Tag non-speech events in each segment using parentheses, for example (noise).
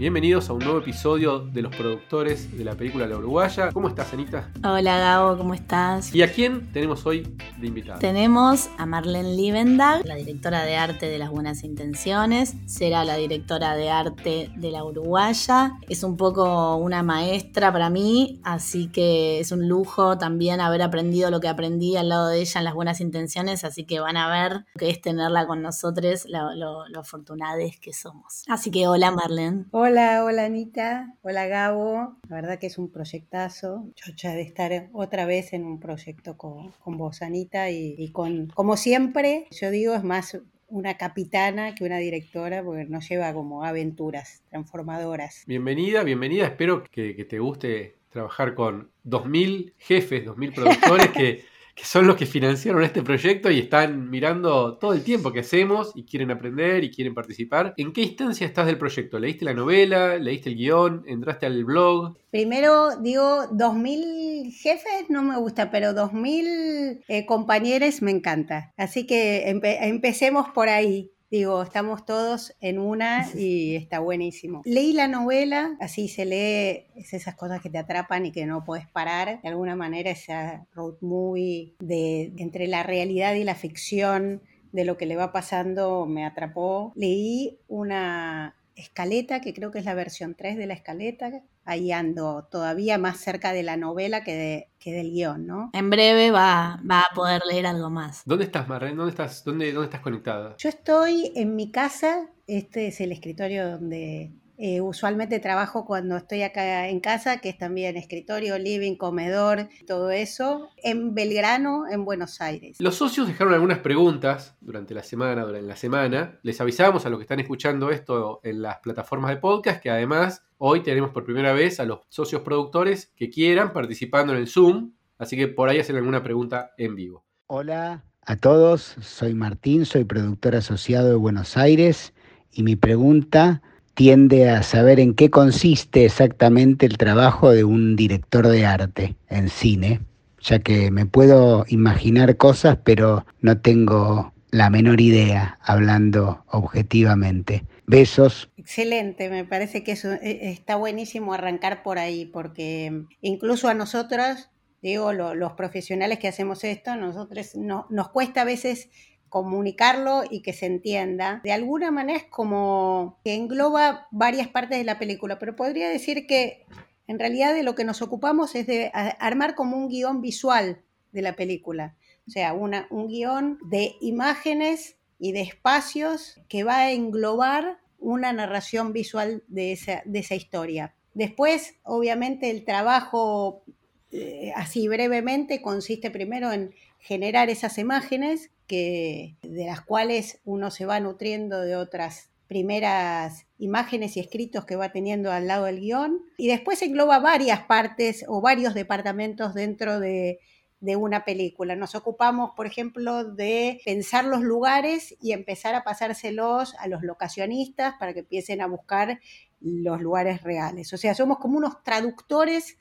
Bienvenidos a un nuevo episodio de los productores de la película La Uruguaya. ¿Cómo estás, Anita? Hola, Gabo, ¿cómo estás? ¿Y a quién tenemos hoy de invitada? Tenemos a Marlene Liebendag, la directora de arte de Las Buenas Intenciones. Será la directora de arte de La Uruguaya. Es un poco una maestra para mí, así que es un lujo también haber aprendido lo que aprendí al lado de ella en Las Buenas Intenciones, así que van a ver que es tenerla con nosotros, lo, lo, lo afortunades que somos. Así que hola, Marlene. Hola, hola Anita, hola Gabo. La verdad que es un proyectazo. Chocha de estar otra vez en un proyecto con, con vos, Anita, y, y con, como siempre, yo digo, es más una capitana que una directora, porque nos lleva como aventuras transformadoras. Bienvenida, bienvenida. Espero que, que te guste trabajar con 2.000 jefes, 2.000 productores (laughs) que que son los que financiaron este proyecto y están mirando todo el tiempo que hacemos y quieren aprender y quieren participar. ¿En qué instancia estás del proyecto? ¿Leíste la novela? ¿Leíste el guion? ¿Entraste al blog? Primero digo, 2.000 jefes no me gusta, pero 2.000 eh, compañeros me encanta. Así que empe empecemos por ahí. Digo, estamos todos en una (laughs) y está buenísimo. Leí la novela, así se lee, es esas cosas que te atrapan y que no puedes parar. De alguna manera esa road movie de entre la realidad y la ficción de lo que le va pasando me atrapó. Leí una escaleta, que creo que es la versión 3 de la escaleta. Ahí ando todavía más cerca de la novela que, de, que del guion, ¿no? En breve va, va a poder leer algo más. ¿Dónde estás, Marren? ¿Dónde estás, dónde, ¿Dónde estás conectada? Yo estoy en mi casa. Este es el escritorio donde eh, usualmente trabajo cuando estoy acá en casa, que es también escritorio, living, comedor, todo eso, en Belgrano, en Buenos Aires. Los socios dejaron algunas preguntas durante la semana, durante la semana. Les avisamos a los que están escuchando esto en las plataformas de podcast que además hoy tenemos por primera vez a los socios productores que quieran participando en el Zoom, así que por ahí hacen alguna pregunta en vivo. Hola a todos, soy Martín, soy productor asociado de Buenos Aires y mi pregunta tiende a saber en qué consiste exactamente el trabajo de un director de arte en cine, ya que me puedo imaginar cosas, pero no tengo la menor idea hablando objetivamente. Besos. Excelente, me parece que eso está buenísimo arrancar por ahí, porque incluso a nosotros, digo, lo, los profesionales que hacemos esto, nosotros no, nos cuesta a veces comunicarlo y que se entienda. De alguna manera es como que engloba varias partes de la película, pero podría decir que en realidad de lo que nos ocupamos es de armar como un guion visual de la película. O sea, una, un guion de imágenes y de espacios que va a englobar una narración visual de esa, de esa historia. Después, obviamente, el trabajo, eh, así brevemente, consiste primero en generar esas imágenes de las cuales uno se va nutriendo de otras primeras imágenes y escritos que va teniendo al lado del guion. Y después engloba varias partes o varios departamentos dentro de, de una película. Nos ocupamos, por ejemplo, de pensar los lugares y empezar a pasárselos a los locacionistas para que empiecen a buscar los lugares reales. O sea, somos como unos traductores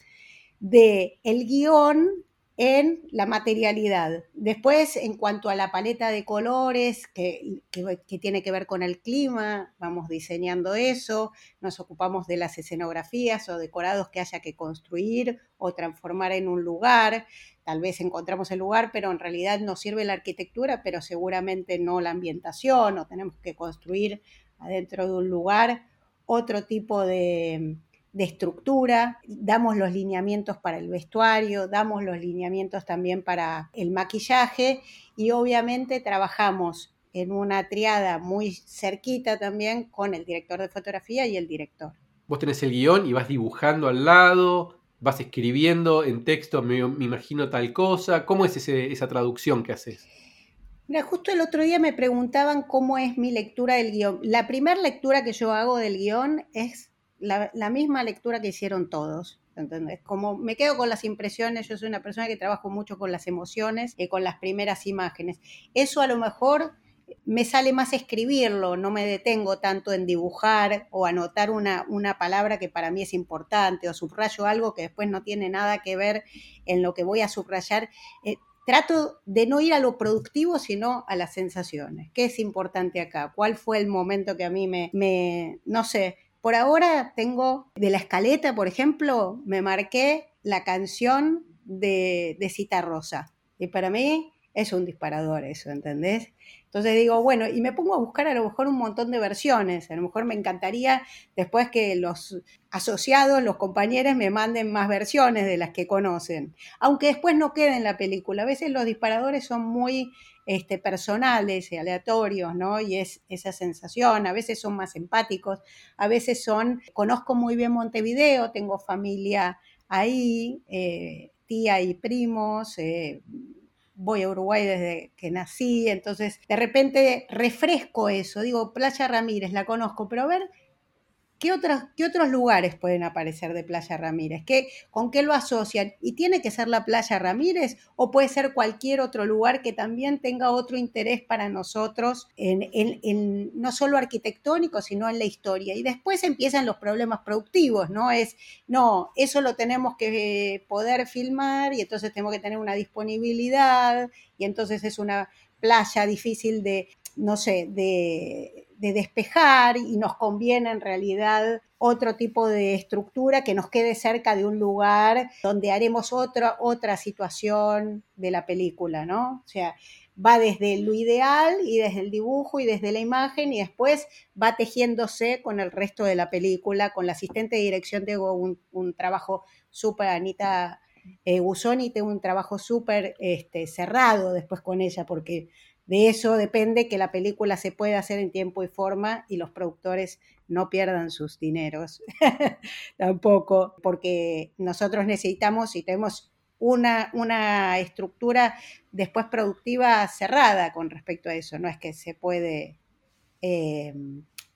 de el guion en la materialidad. Después, en cuanto a la paleta de colores, que, que, tiene que ver con el clima, vamos diseñando eso, nos ocupamos de las escenografías o decorados que haya que construir o transformar en un lugar. Tal vez encontramos el lugar, pero en realidad nos sirve la arquitectura, pero seguramente no la ambientación, o tenemos que construir adentro de un lugar otro tipo de, de estructura, damos los lineamientos para el vestuario, damos los lineamientos también para el maquillaje y obviamente trabajamos en una triada muy cerquita también con el director de fotografía y el director. Vos tenés el guion y vas dibujando al lado, vas escribiendo en texto, me, me imagino tal cosa. ¿Cómo es ese, esa traducción que haces? Mira, justo el otro día me preguntaban cómo es mi lectura del guion. La primera lectura que yo hago del guion es la, misma lectura que hicieron todos. ¿entendés? Como me quedo con las impresiones, yo soy una persona que trabajo mucho con las emociones y con las primeras imágenes. Eso a lo mejor me sale más escribirlo, no me detengo tanto en dibujar o anotar una, una palabra que para mí es importante o subrayo algo que después no tiene nada que ver en lo que voy a subrayar. Eh, trato de no ir a lo productivo, sino a las sensaciones. ¿Qué es importante acá? ¿Cuál fue el momento que a mí me, me no sé, por ahora tengo de la escaleta, por ejemplo, me marqué la canción de, de Cita Rosa. Y para mí es un disparador eso, ¿entendés? Entonces digo, bueno, y me pongo a buscar a lo mejor un montón de versiones. A lo mejor me encantaría después que los asociados, los compañeros, me manden más versiones de las que conocen. Aunque después no quede en la película. A veces los disparadores son muy este, personales y aleatorios, ¿no? Y es esa sensación. A veces son más empáticos, a veces son, conozco muy bien Montevideo, tengo familia ahí, eh, tía y primos. Eh, voy a Uruguay desde que nací, entonces de repente refresco eso, digo, Playa Ramírez, la conozco, pero a ver, ¿Qué otros, ¿Qué otros lugares pueden aparecer de Playa Ramírez? ¿Qué, ¿Con qué lo asocian? ¿Y tiene que ser la Playa Ramírez o puede ser cualquier otro lugar que también tenga otro interés para nosotros, en, en, no solo arquitectónico, sino en la historia? Y después empiezan los problemas productivos, ¿no? Es, no, eso lo tenemos que poder filmar y entonces tenemos que tener una disponibilidad y entonces es una playa difícil de, no sé, de de despejar y nos conviene en realidad otro tipo de estructura que nos quede cerca de un lugar donde haremos otra, otra situación de la película, ¿no? O sea, va desde lo ideal y desde el dibujo y desde la imagen y después va tejiéndose con el resto de la película. Con la asistente de dirección tengo un, trabajo súper, Anita eh, Gusoni, tengo un trabajo súper este, cerrado después con ella porque de eso depende que la película se pueda hacer en tiempo y forma y los productores no pierdan sus dineros (laughs) tampoco, porque nosotros necesitamos y tenemos una, una estructura después productiva cerrada con respecto a eso, no es que se puede eh,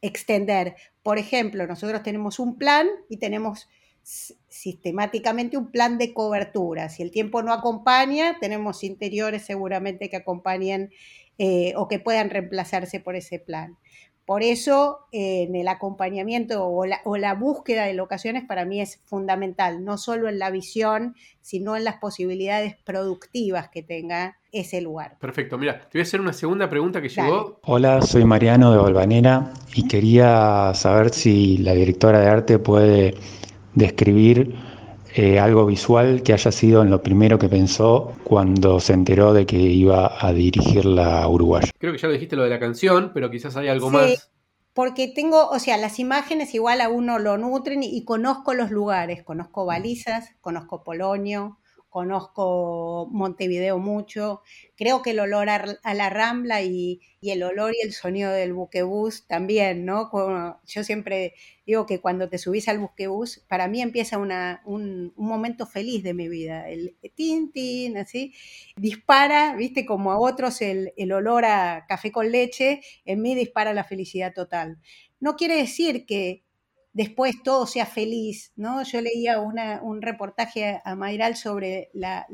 extender. Por ejemplo, nosotros tenemos un plan y tenemos sistemáticamente un plan de cobertura. Si el tiempo no acompaña, tenemos interiores seguramente que acompañen eh, o que puedan reemplazarse por ese plan. Por eso, eh, en el acompañamiento o la, búsqueda de locaciones para mí es fundamental, no solo en la visión, sino en las posibilidades productivas que tenga ese lugar. Perfecto, mira, te voy a hacer una segunda pregunta que llegó. Hola, soy Mariano de Valvanera y quería saber si la directora de arte puede describir eh, algo visual que haya sido en lo primero que pensó cuando se enteró de que iba a dirigir la Uruguaya. Creo que ya lo dijiste lo de la canción, pero quizás hay algo más. Porque tengo, o sea, las imágenes igual a uno lo nutren y, y conozco los lugares, conozco balizas, conozco Polonio, conozco Montevideo mucho, creo que el olor a, la rambla y, el olor y el sonido del buquebús también, ¿no? yo siempre digo que cuando te subís al buquebús, para mí empieza un, momento feliz de mi vida, el tin, tin, así, dispara, viste, como a otros el, el olor a café con leche, en mí dispara la felicidad total. No quiere decir que después todo sea feliz, ¿no? Yo leía un reportaje a Mayral sobre la,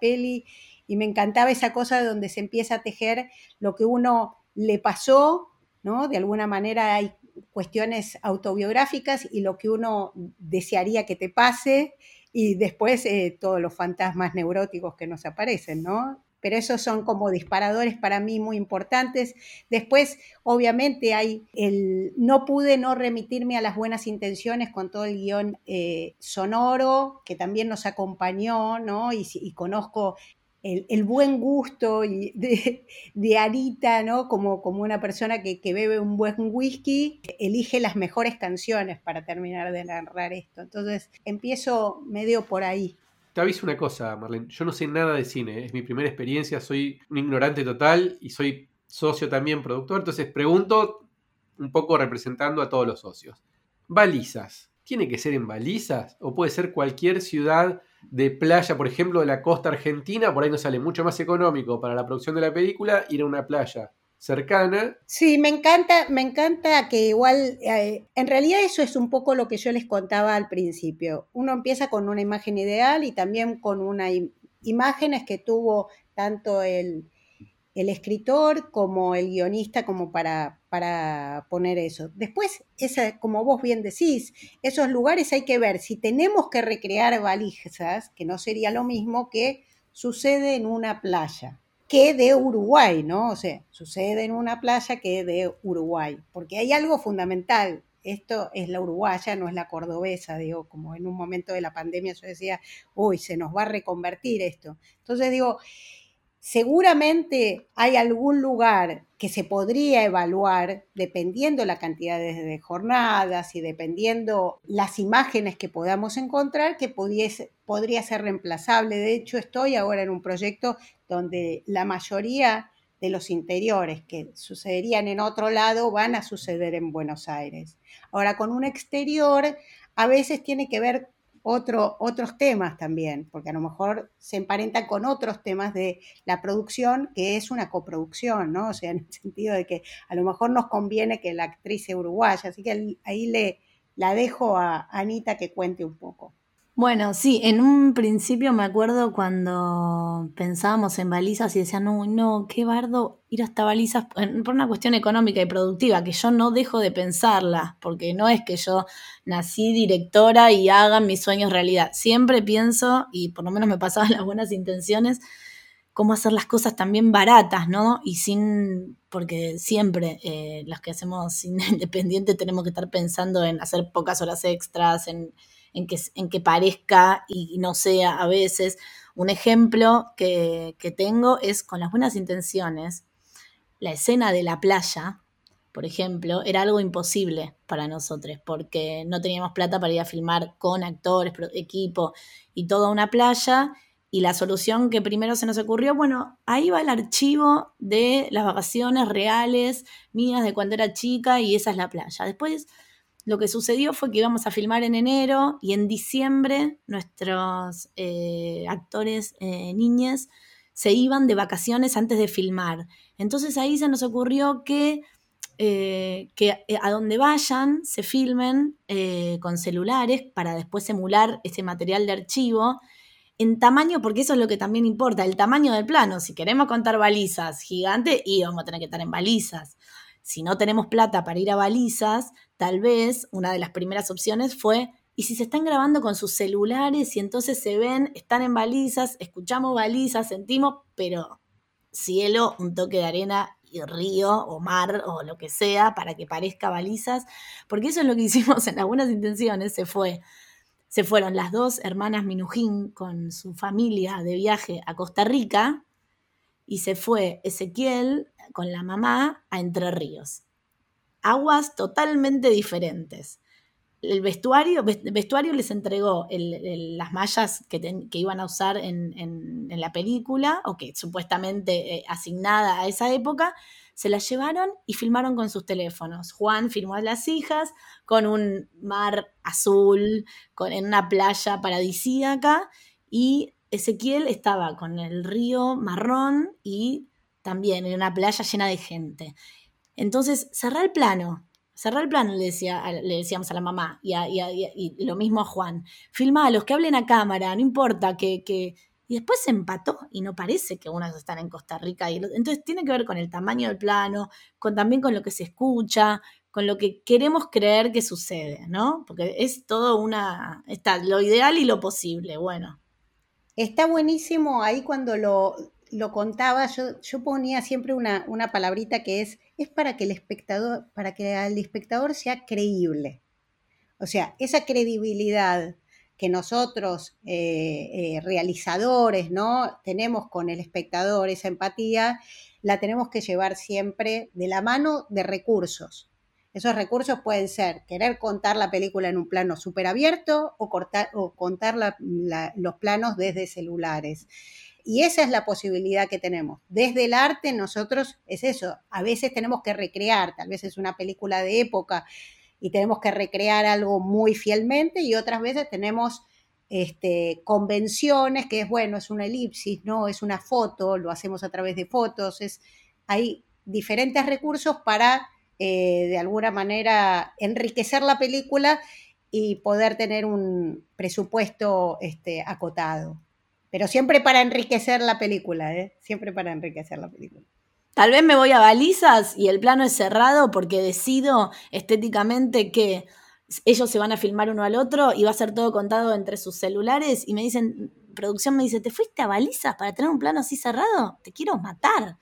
peli y me encantaba esa cosa donde se empieza a tejer lo que uno le pasó, ¿no? De alguna manera hay cuestiones autobiográficas y lo que uno desearía que te pase y después eh, todos los fantasmas neuróticos que nos aparecen, ¿no? Pero esos son como disparadores para mí muy importantes. Después, obviamente, hay el no pude no remitirme a las buenas intenciones con todo el guion eh, sonoro, que también nos acompañó, ¿no? Y, conozco el, buen gusto de, de Arita, ¿no? Como, como una persona que, que, bebe un buen whisky, elige las mejores canciones para terminar de narrar esto. Entonces, empiezo medio por ahí. Te aviso una cosa, Marlene. Yo no sé nada de cine. Es mi primera experiencia. Soy un ignorante total y soy socio también, productor. Entonces pregunto un poco representando a todos los socios. Balizas. ¿Tiene que ser en balizas? ¿O puede ser cualquier ciudad de playa, por ejemplo, de la costa argentina? Por ahí nos sale mucho más económico para la producción de la película ir a una playa cercana. Sí, me encanta, me encanta que igual, eh, en realidad eso es un poco lo que yo les contaba al principio. Uno empieza con una imagen ideal y también con unas imágenes que tuvo tanto el, escritor como el guionista como para, para poner eso. Después, esa, como vos bien decís, esos lugares hay que ver si tenemos que recrear valijas, que no sería lo mismo que sucede en una playa que de Uruguay, ¿no? O sea, sucede en una playa que de Uruguay, porque hay algo fundamental esto es la uruguaya, no es la cordobesa, digo, como en un momento de la pandemia yo decía, uy, se nos va a reconvertir esto. Entonces digo, Seguramente hay algún lugar que se podría evaluar dependiendo la cantidad de jornadas y dependiendo las imágenes que podamos encontrar que podría ser reemplazable. De hecho, estoy ahora en un proyecto donde la mayoría de los interiores que sucederían en otro lado van a suceder en Buenos Aires. Ahora, con un exterior, a veces tiene que ver otros temas también, porque a lo mejor se emparentan con otros temas de la producción, que es una coproducción, ¿no? O sea, en el (laughs) sentido de que a lo mejor nos conviene que la actriz sea uruguaya, así que ahí le la dejo a Anita que cuente un poco. Bueno, sí, en un principio me acuerdo cuando pensábamos en balizas y decían, no, no, qué bardo ir hasta balizas por una cuestión económica y productiva, que yo no dejo de pensarla, porque no es que yo nací directora y haga mis sueños realidad. Siempre pienso, y por lo menos me pasaban (laughs) las buenas intenciones, cómo hacer las cosas también baratas, ¿no? Y sin, porque siempre eh, los que hacemos (laughs) independiente tenemos que estar pensando en hacer pocas horas extras, en en que, que parezca y no sea a veces. Un ejemplo que, tengo es con las buenas intenciones. La escena de la playa, por ejemplo, era algo imposible para nosotros porque no teníamos plata para ir a filmar con actores, equipo y toda una playa. Y la solución que primero se nos ocurrió, bueno, ahí va el archivo de las vacaciones reales mías de cuando era chica y esa es la playa. Después lo que sucedió fue que íbamos a filmar en enero y en diciembre nuestros eh, actores eh, niñas se iban de vacaciones antes de filmar. Entonces ahí se nos ocurrió que, eh, que a donde vayan se filmen con celulares para después emular ese material de archivo en tamaño, porque eso es lo que también importa, el tamaño del plano. Si queremos contar balizas gigantes, y vamos a tener que estar en balizas si no tenemos plata para ir a balizas, tal vez una de las primeras opciones fue, ¿y si se están grabando con sus celulares y entonces se ven, están en balizas, escuchamos balizas, sentimos, pero cielo, un toque de arena y río o mar o lo que sea para que parezca balizas? Porque eso es lo que (laughs) hicimos en algunas intenciones, se fue. Se fueron las dos hermanas Minujín con su familia de viaje a Costa Rica y se fue Ezequiel con la mamá a Entre Ríos. Aguas totalmente diferentes. El vestuario, vestuario les entregó las mallas que, iban a usar en, la película, o que supuestamente eh, asignada a esa época, se las llevaron y filmaron con sus teléfonos. Juan filmó a las hijas con un mar azul, con, en una playa paradisíaca, y Ezequiel estaba con el río marrón y también en una playa llena de gente. Entonces, cerrá el plano, cerrá el plano, le, decía, le decíamos a la mamá y, y, lo mismo a Juan. Filma a los que hablen a cámara, no importa que, que... Y después se empató y no parece que unos están en Costa Rica. Y entonces tiene que ver con el tamaño del plano, con, también con lo que se escucha, con lo que queremos creer que sucede, ¿no? Porque es todo una... Está lo ideal y lo posible, bueno. Está buenísimo ahí cuando lo, lo contaba, yo, yo ponía siempre una, una, palabrita que es, es para que el espectador, para que el espectador sea creíble. O sea, esa credibilidad que nosotros, eh, eh, realizadores, ¿no? Tenemos con el espectador, esa empatía, la tenemos que llevar siempre de la mano de recursos. Esos recursos pueden ser querer contar la película en un plano súper abierto o, o contar los planos desde celulares. Y esa es la posibilidad que tenemos. Desde el arte nosotros es eso, a veces tenemos que recrear, tal vez es una película de época y tenemos que recrear algo muy fielmente y otras veces tenemos este, convenciones, que es bueno, es una elipsis, no, es una foto, lo hacemos a través de fotos, es, hay diferentes recursos para eh, de alguna manera enriquecer la película y poder tener un presupuesto este, acotado. Pero siempre para enriquecer la película, ¿eh? Siempre para enriquecer la película. Tal vez me voy a balizas y el plano es cerrado porque decido estéticamente que ellos se van a filmar uno al otro y va a ser todo contado entre sus celulares y me dicen, producción me dice, ¿te fuiste a balizas para tener un plano así cerrado? Te quiero matar.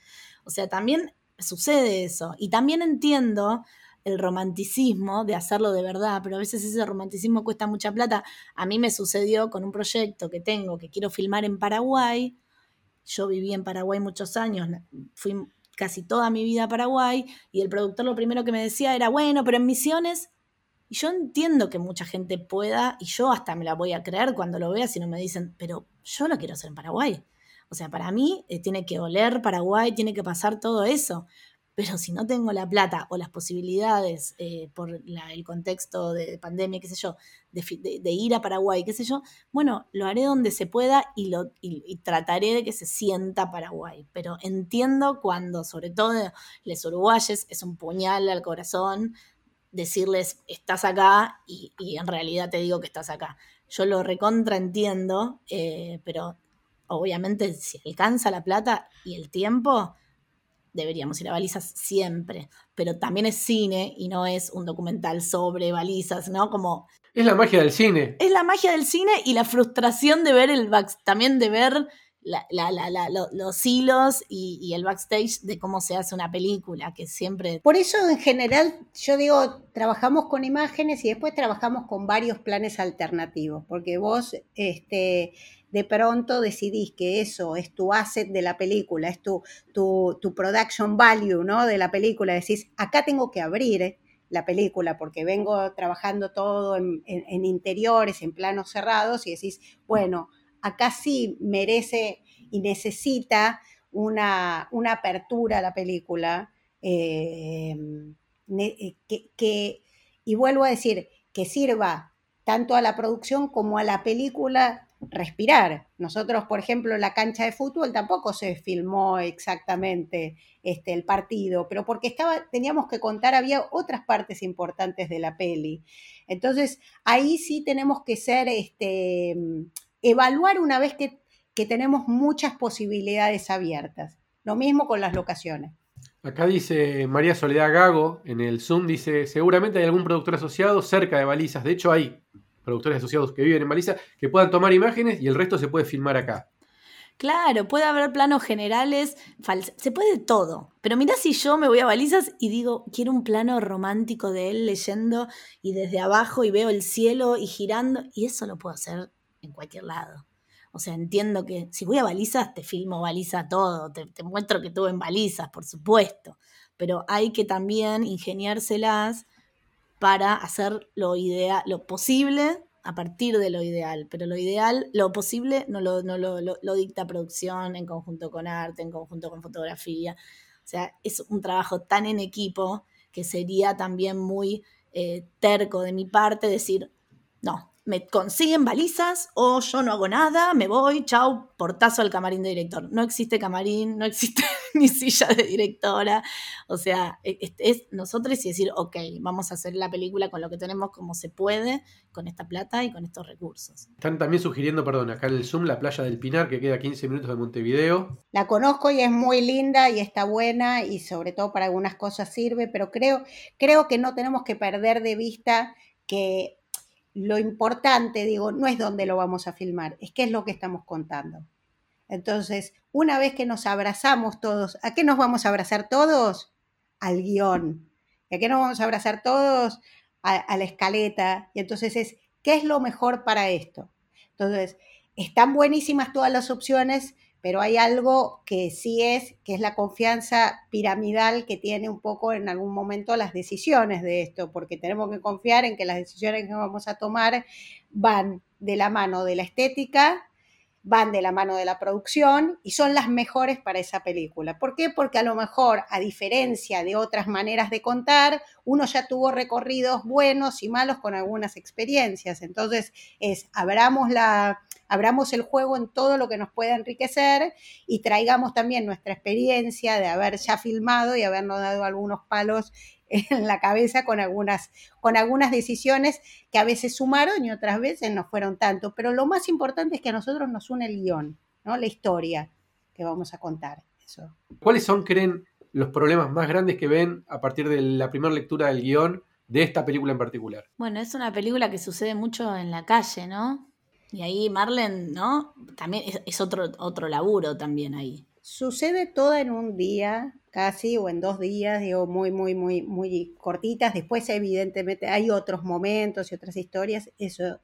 O sea, también sucede eso. Y también entiendo el romanticismo de hacerlo de verdad, pero a veces ese romanticismo cuesta mucha plata. A mí me sucedió con un proyecto que tengo, que quiero filmar en Paraguay. Yo viví en Paraguay muchos años, fui casi toda mi vida a Paraguay y el productor lo primero que me decía era, bueno, pero en Misiones y yo entiendo que mucha gente pueda, y yo hasta me la voy a creer cuando lo vea si no me dicen, pero yo lo quiero hacer en Paraguay. O sea, para mí eh, tiene que oler Paraguay, tiene que pasar todo eso. Pero si no tengo la plata o las posibilidades eh, por el contexto de pandemia, qué sé yo, de, ir a Paraguay, qué sé yo, bueno, lo haré donde se pueda y, lo, y, trataré de que se sienta Paraguay. Pero entiendo cuando, sobre todo les uruguayes, es un puñal al corazón decirles, estás acá y, en realidad te digo que estás acá. Yo lo recontraentiendo, eh, pero obviamente si alcanza la plata y el tiempo, deberíamos ir a balizas siempre. Pero también es cine y no es un documental sobre balizas, ¿no? Como... Es la magia del cine. Es la magia del cine y la frustración de ver el también de ver los hilos y, el backstage de cómo se hace una película, que siempre... Por eso en general yo digo, trabajamos con imágenes y después trabajamos con varios planes alternativos, porque vos este, de pronto decidís que eso es tu asset de la película, es tu, tu, production value ¿no? de la película, decís, acá tengo que abrir la película porque vengo trabajando todo en interiores, en planos cerrados y decís, bueno, acá sí merece y necesita una, apertura a la película. Eh, eh, que, y vuelvo a decir, que sirva tanto a la producción como a la película respirar. Nosotros, por ejemplo, la cancha de fútbol tampoco se filmó exactamente este, el partido, pero porque estaba, teníamos que contar, había otras partes importantes de la peli. Entonces, ahí sí tenemos que ser este, evaluar una vez que, tenemos muchas posibilidades abiertas. Lo mismo con las locaciones. Acá dice María Soledad Gago en el Zoom, dice, seguramente hay algún productor asociado cerca de balizas. De hecho, hay productores asociados que viven en balizas que puedan tomar imágenes y el resto se puede filmar acá. Claro, puede haber planos generales, se puede todo. Pero mira si yo me voy a balizas y digo, quiero un plano romántico de él leyendo y desde abajo y veo el cielo y girando, y eso lo puedo hacer en cualquier lado. O sea, entiendo que si voy a balizas, te filmo baliza todo, te, muestro que tuve en balizas, por supuesto, pero hay que también ingeniárselas para hacer lo ideal, lo posible a partir de lo ideal, pero lo ideal, lo posible no lo, no lo, dicta producción en conjunto con arte, en conjunto con fotografía. O sea, es un trabajo tan en equipo que sería también muy eh, terco de mi parte decir, no, me consiguen balizas o yo no hago nada, me voy, chau, portazo al camarín de director. No existe camarín, no existe (laughs) ni silla de directora. O sea, e, es, nosotros y decir, ok, vamos a hacer la película con lo que tenemos como se puede, con esta plata y con estos recursos. Están también sugiriendo, perdón, acá en el Zoom, la playa del Pinar, que queda a 15 minutos de Montevideo. La conozco y es muy linda y está buena y sobre todo para algunas cosas sirve, pero creo, creo que no tenemos que perder de vista que lo importante, digo, no es dónde lo vamos a filmar, es qué es lo que estamos contando. Entonces, una vez que nos abrazamos todos, ¿a qué nos vamos a abrazar todos? Al guion. ¿Y a qué nos vamos a abrazar todos? A, la escaleta. Y entonces es, ¿qué es lo mejor para esto? Entonces, están buenísimas todas las opciones, pero hay algo que sí es, que es la confianza piramidal que tiene un poco en algún momento las decisiones de esto, porque tenemos que confiar en que las decisiones que vamos a tomar van de la mano de la estética, van de la mano de la producción y son las mejores para esa película. ¿Por qué? Porque a lo mejor, a diferencia de otras maneras de contar, uno ya tuvo recorridos buenos y malos con algunas experiencias. Entonces, es, abramos la, abramos el juego en todo lo que nos pueda enriquecer y traigamos también nuestra experiencia de haber ya filmado y habernos dado algunos palos (laughs) en la cabeza con algunas, con algunas decisiones que a veces sumaron y otras veces no fueron tanto. Pero lo más importante es que a nosotros nos une el guion, ¿no? la historia que vamos a contar. Eso. ¿Cuáles son, creen, los problemas más grandes que ven a partir de la primera lectura del guion de esta película en particular? Bueno, es una película que sucede mucho en la calle, ¿no? Y ahí Marlen, ¿no? También es, otro, otro laburo también ahí. Sucede todo en un día casi o en dos días, digo, muy, muy, muy, muy cortitas. Después, evidentemente, hay otros momentos y otras historias. Eso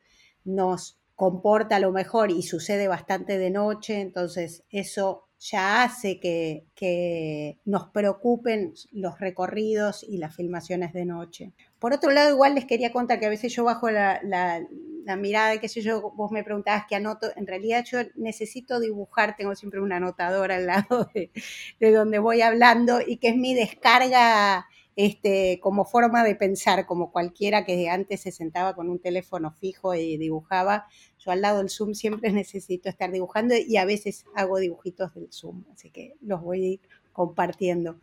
nos comporta a lo mejor y sucede bastante de noche, entonces eso ya hace que, que, nos preocupen los recorridos y las filmaciones de noche. Por otro lado, igual les quería contar que a veces yo bajo la, la, la mirada, qué sé yo, vos me preguntabas qué anoto, en realidad yo necesito dibujar, tengo siempre una anotadora al lado (laughs) de, de donde voy hablando y que es mi descarga este, como forma de pensar, como cualquiera que antes se sentaba con un teléfono fijo y dibujaba. Yo al lado del Zoom siempre necesito estar dibujando y a veces hago dibujitos del Zoom, así que los voy a ir compartiendo.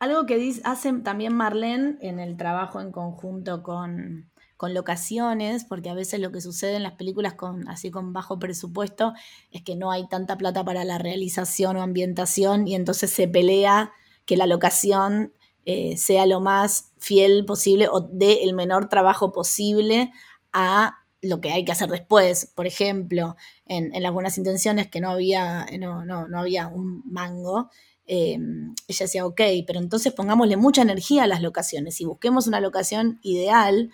Algo que dice, hace también Marlene en el trabajo en conjunto con, con locaciones, porque a veces lo que sucede en las películas con, así con bajo presupuesto es que no hay tanta plata para la realización o ambientación y entonces se pelea que la locación eh, sea lo más fiel posible o dé el menor trabajo posible a lo que hay que hacer después. Por ejemplo, en, las buenas intenciones que no había, no, no, no había un mango, eh, ella decía, ok, pero entonces pongámosle mucha energía a las locaciones y busquemos una locación ideal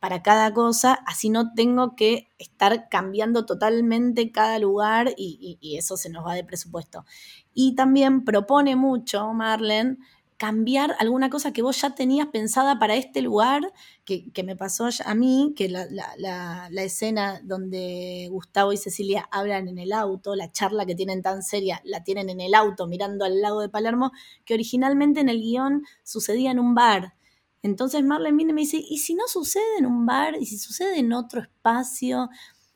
para, cada cosa, así no tengo que estar cambiando totalmente cada lugar y, eso se nos va de presupuesto. Y también propone mucho, Marlene, cambiar alguna cosa que vos ya tenías pensada para este lugar, que, me pasó a mí, que la, la, escena donde Gustavo y Cecilia hablan en el auto, la charla que tienen tan seria, la tienen en el auto mirando al lago de Palermo, que originalmente en el guion sucedía en un bar. Entonces Marlene viene y me dice, ¿y si no sucede en un bar? ¿Y si sucede en otro espacio?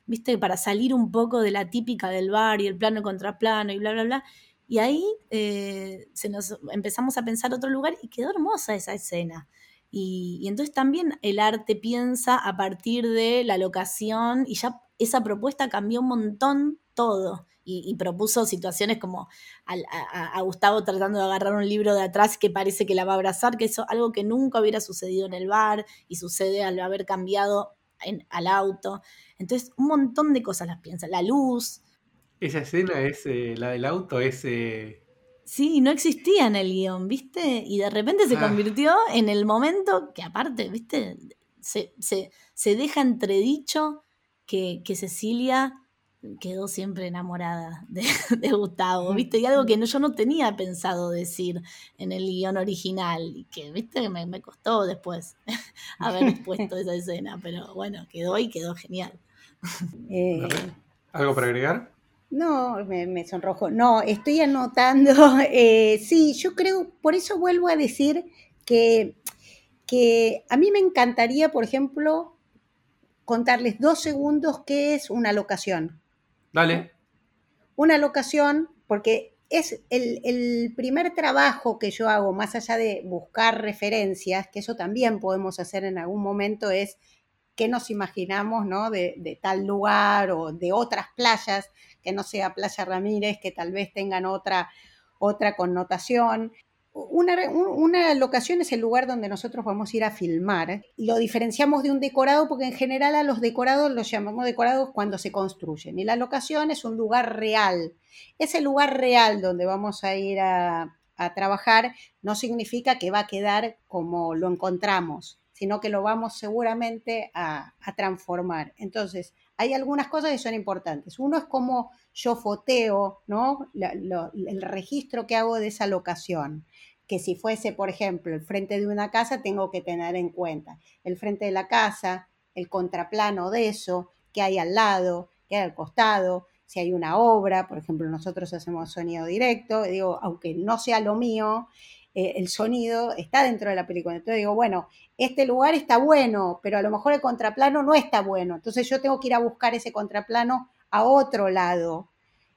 ¿Viste? Para salir un poco de la típica del bar y el plano contra plano y bla, bla, bla. Y ahí eh, se nos empezamos a pensar otro lugar y quedó hermosa esa escena. Y, entonces también el arte piensa a partir de la locación y ya esa propuesta cambió un montón todo. Y, propuso situaciones como a, Gustavo tratando de agarrar un libro de atrás que parece que la va a abrazar, que eso algo que nunca hubiera sucedido en el bar y sucede al haber cambiado en, al auto. Entonces, un montón de cosas las piensa. La luz, esa escena es, eh, la del auto, es... Eh, sí, no existía en el guion, ¿viste? Y de repente se ah. convirtió en el momento que aparte, ¿viste? Se, se, deja entredicho que, que, Cecilia quedó siempre enamorada de, (laughs) de, Gustavo, ¿viste? Y algo que yo no tenía pensado decir en el guion original, y que, ¿viste? Me, me costó después (laughs) haber puesto esa escena, pero bueno, quedó y quedó genial. (laughs) Eh, ¿Algo para agregar? No, me, sonrojo. No, estoy anotando. Eh, sí, yo creo, por eso vuelvo a decir que, que a mí me encantaría, por ejemplo, contarles dos segundos qué es una locación. Dale. Una locación, porque es el, el, primer trabajo que yo hago, más allá de buscar referencias, que eso también podemos hacer en algún momento, es qué nos imaginamos ¿no? de, de tal lugar o de otras playas que no sea Playa Ramírez, que tal vez tengan otra, otra connotación. Una, una, locación es el lugar donde nosotros vamos a ir a filmar. Lo diferenciamos de un decorado porque en general a los decorados los llamamos decorados cuando se construyen. Y la locación es un lugar real. Ese lugar real donde vamos a ir a, a trabajar no significa que va a quedar como lo encontramos, sino que lo vamos seguramente a, a transformar. Entonces, hay algunas cosas que son importantes. Uno es cómo yo foteo, ¿no? el registro que hago de esa locación. Que si fuese, por ejemplo, el frente de una casa, tengo que tener en cuenta el frente de la casa, el contraplano de eso, que hay al lado, que hay al costado, si hay una obra, por ejemplo, nosotros hacemos sonido directo, digo, aunque no sea lo mío, eh, el sonido está dentro de la película. Entonces digo, bueno, este lugar está bueno, pero a lo mejor el contraplano no está bueno. Entonces yo tengo que ir a buscar ese contraplano a otro lado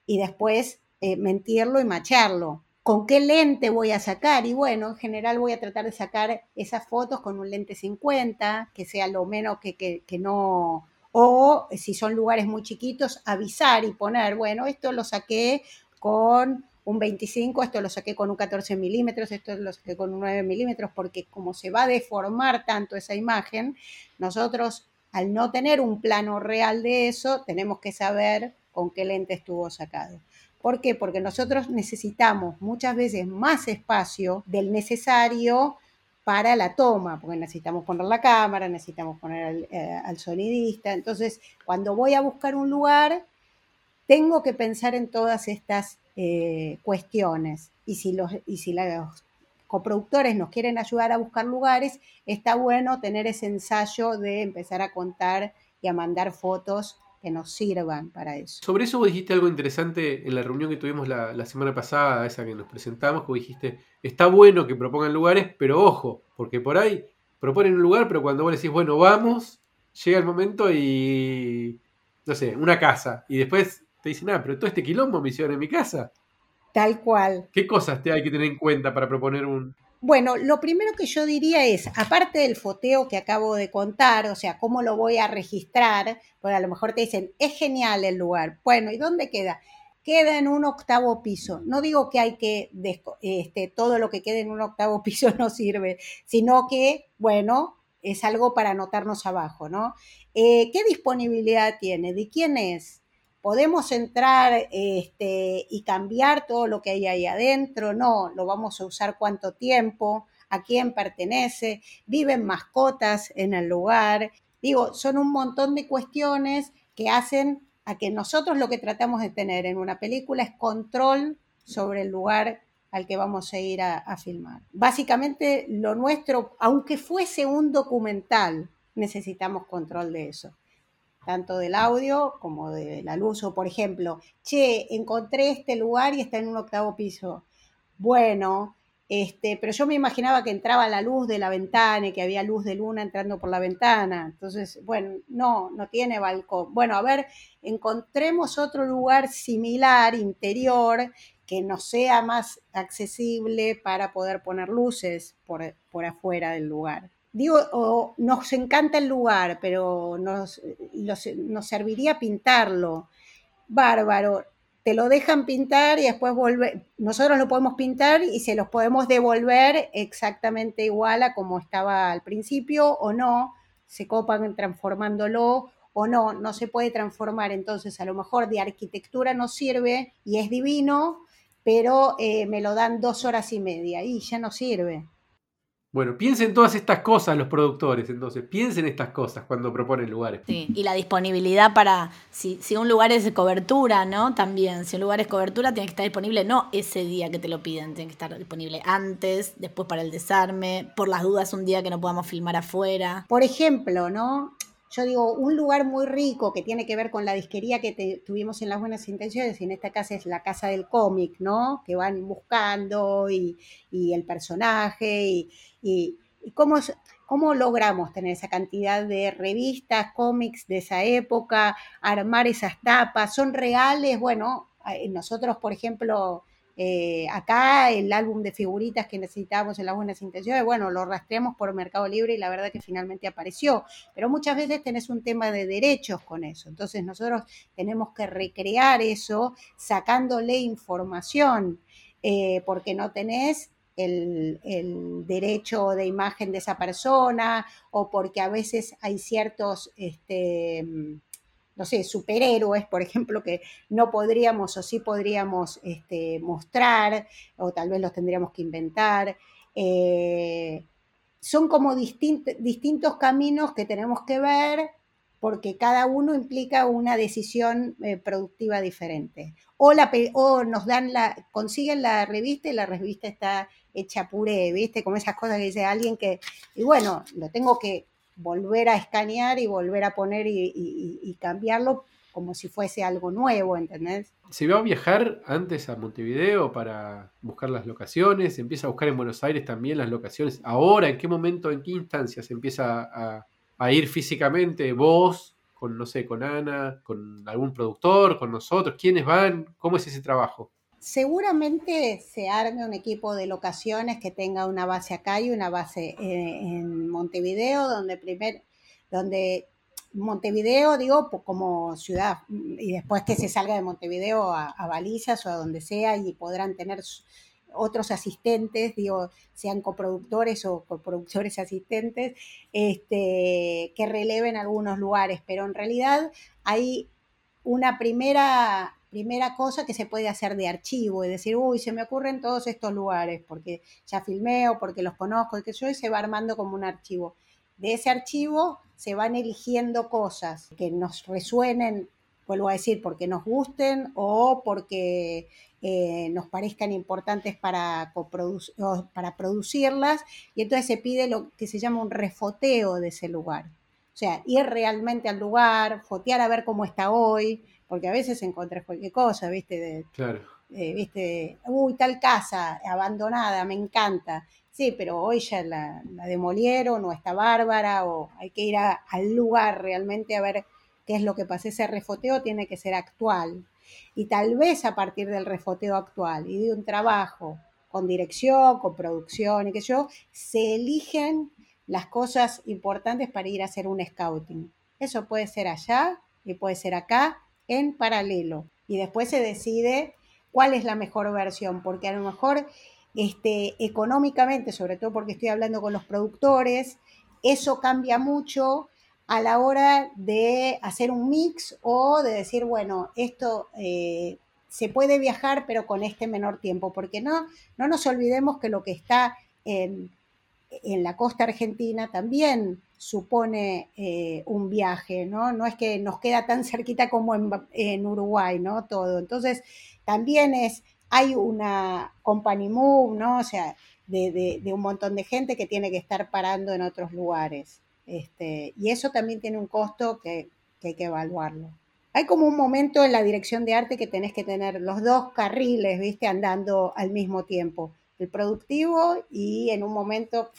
y después eh, mentirlo y macharlo. ¿Con qué lente voy a sacar? Y bueno, en general voy a tratar de sacar esas fotos con un lente 50, que sea lo menos que, que, que no... O si son lugares muy chiquitos, avisar y poner, bueno, esto lo saqué con un 25, esto lo saqué con un 14 milímetros, esto lo saqué con un 9 milímetros, porque como se va a deformar tanto esa imagen, nosotros al no tener un plano real de eso, tenemos que saber con qué lente estuvo sacado. ¿Por qué? Porque nosotros necesitamos muchas veces más espacio del necesario para la toma, porque necesitamos poner la cámara, necesitamos poner al, eh, al sonidista. Entonces, cuando voy a buscar un lugar, tengo que pensar en todas estas eh, cuestiones. Y si, los, y si los coproductores nos quieren ayudar a buscar lugares, está bueno tener ese ensayo de empezar a contar y a mandar fotos que nos sirvan para eso. Sobre eso vos dijiste algo interesante en la reunión que tuvimos la, semana pasada, esa que nos presentamos, que dijiste, está bueno que propongan lugares, pero ojo, porque por ahí proponen un lugar, pero cuando vos decís, bueno, vamos, llega el momento y, no sé, una casa, y después te dicen, ah, pero todo este quilombo me hicieron en mi casa. Tal cual. ¿Qué cosas te hay que tener en cuenta para proponer un... Bueno, lo primero que yo diría es, aparte del foteo que acabo de contar, o sea, cómo lo voy a registrar, porque a lo mejor te dicen, es genial el lugar. Bueno, ¿y dónde queda? Queda en un octavo piso. No digo que hay que, este, todo lo que quede en un octavo (laughs) piso no sirve, sino que, bueno, es algo para anotarnos abajo, ¿no? Eh, ¿Qué disponibilidad tiene? ¿De quién es? Podemos entrar este, y cambiar todo lo que hay ahí adentro, no, lo vamos a usar cuánto tiempo, a quién pertenece, viven mascotas en el lugar. Digo, son un montón de cuestiones que hacen a que nosotros lo que tratamos de tener en una película es control sobre el lugar al que vamos a ir a, a filmar. Básicamente lo nuestro, aunque fuese un documental, necesitamos control de eso tanto del audio como de la luz. O, por ejemplo, che, encontré este lugar y está en un octavo piso. Bueno, este, pero yo me imaginaba que entraba la luz de la ventana y que había luz de luna entrando por la ventana. Entonces, bueno, no, no tiene balcón. Bueno, a ver, encontremos otro lugar similar, interior, que nos sea más accesible para poder poner luces por, por afuera del lugar digo, nos encanta el lugar, pero nos, nos serviría pintarlo. Bárbaro. Te lo dejan pintar y después volver. Nosotros lo podemos pintar y se los podemos devolver exactamente igual a como estaba al principio o no. Se copan transformándolo o no, no se puede transformar. Entonces, a lo mejor de arquitectura no sirve y es divino, pero eh, me lo dan dos horas y media y ya no sirve. Bueno, piensen todas estas cosas los productores, entonces, piensen estas cosas cuando proponen lugares. Sí, y la disponibilidad para, si, si un lugar es de cobertura, ¿no? También, si un lugar es cobertura, tiene que estar disponible no ese día que te lo piden, tiene que estar disponible antes, después para el desarme, por las dudas un día que no podamos filmar afuera. Por ejemplo, ¿no? Yo digo, un lugar muy rico que tiene que ver con la disquería que tuvimos en las buenas intenciones, y en esta casa es la casa del cómic, ¿no? Que van buscando y, el personaje y, y, cómo, cómo logramos tener esa cantidad de revistas, cómics de esa época, armar esas tapas, son reales, bueno, eh, nosotros, por ejemplo, eh, acá el álbum de figuritas que necesitábamos en las buenas intenciones, bueno, lo rastreamos por Mercado Libre y la verdad que finalmente apareció. Pero muchas veces tenés un tema de derechos con eso. Entonces nosotros tenemos que recrear eso sacándole información, eh, porque no tenés el, el, derecho de imagen de esa persona o porque a veces hay ciertos... Este, no sé, superhéroes, por ejemplo, que no podríamos o sí podríamos este, mostrar, o tal vez los tendríamos que inventar. Eh, son como distintos caminos que tenemos que ver porque cada uno implica una decisión eh, productiva diferente. O, la, o nos dan la, consiguen la revista y la revista está hecha puré, ¿viste? Como esas cosas que dice alguien que, y bueno, lo tengo que volver a escanear y volver a poner y, cambiarlo como si fuese algo nuevo, ¿entendés? ¿Se va a viajar antes a Montevideo para buscar las locaciones? ¿Se empieza a buscar en Buenos Aires también las locaciones? ¿Ahora? ¿En qué momento, en qué instancia se empieza a, ir físicamente vos, con, no sé, con Ana, con algún productor, con nosotros? ¿Quiénes van? ¿Cómo es ese trabajo? Seguramente se arme un equipo de locaciones que tenga una base acá y una base en, Montevideo, donde primer, donde Montevideo, digo, como ciudad, y después que se salga de Montevideo a, a Balizas o a donde sea y podrán tener otros asistentes, digo, sean coproductores o coproductores (laughs) asistentes, este, que releven algunos lugares, pero en realidad hay una primera primera cosa que se puede hacer de archivo y decir, uy, se me ocurren todos estos lugares porque ya filmé o porque los conozco, y que yo, y se va armando como un archivo. De ese archivo se van eligiendo cosas que nos resuenen, vuelvo a decir, porque nos gusten o porque eh, nos parezcan importantes para, para producirlas, y entonces se pide lo que se llama un refoteo de ese lugar. O sea, ir realmente al lugar, fotear a ver cómo está hoy, porque a veces encontrás cualquier cosa, ¿viste? De, claro. ¿Viste? Uy, tal casa abandonada, me encanta. Sí, pero hoy ya la, demolieron o está bárbara o hay que ir al lugar realmente a ver qué es lo que pasa. Ese refoteo tiene que ser actual. Y tal vez a partir del refoteo actual y de un trabajo con dirección, con producción y que yo, se eligen las cosas importantes para ir a hacer un scouting. Eso puede ser allá y puede ser acá en paralelo. Y después se decide cuál es la mejor versión, porque a lo mejor este, económicamente, sobre todo porque estoy hablando con los productores, eso cambia mucho a la hora de hacer un mix o de decir, bueno, esto eh, se puede viajar pero con este menor tiempo, porque no, no nos olvidemos que lo que está en, en la costa argentina también supone eh, un viaje, ¿no? No es que nos queda tan cerquita como en, Uruguay, ¿no? Todo. Entonces, también es, hay una company move, ¿no? O sea, de, un montón de gente que tiene que estar parando en otros lugares. Este, y eso también tiene un costo que, hay que evaluarlo. Hay como un momento en la dirección de arte que tenés que tener los dos carriles, ¿viste? Andando al mismo tiempo el productivo y en un momento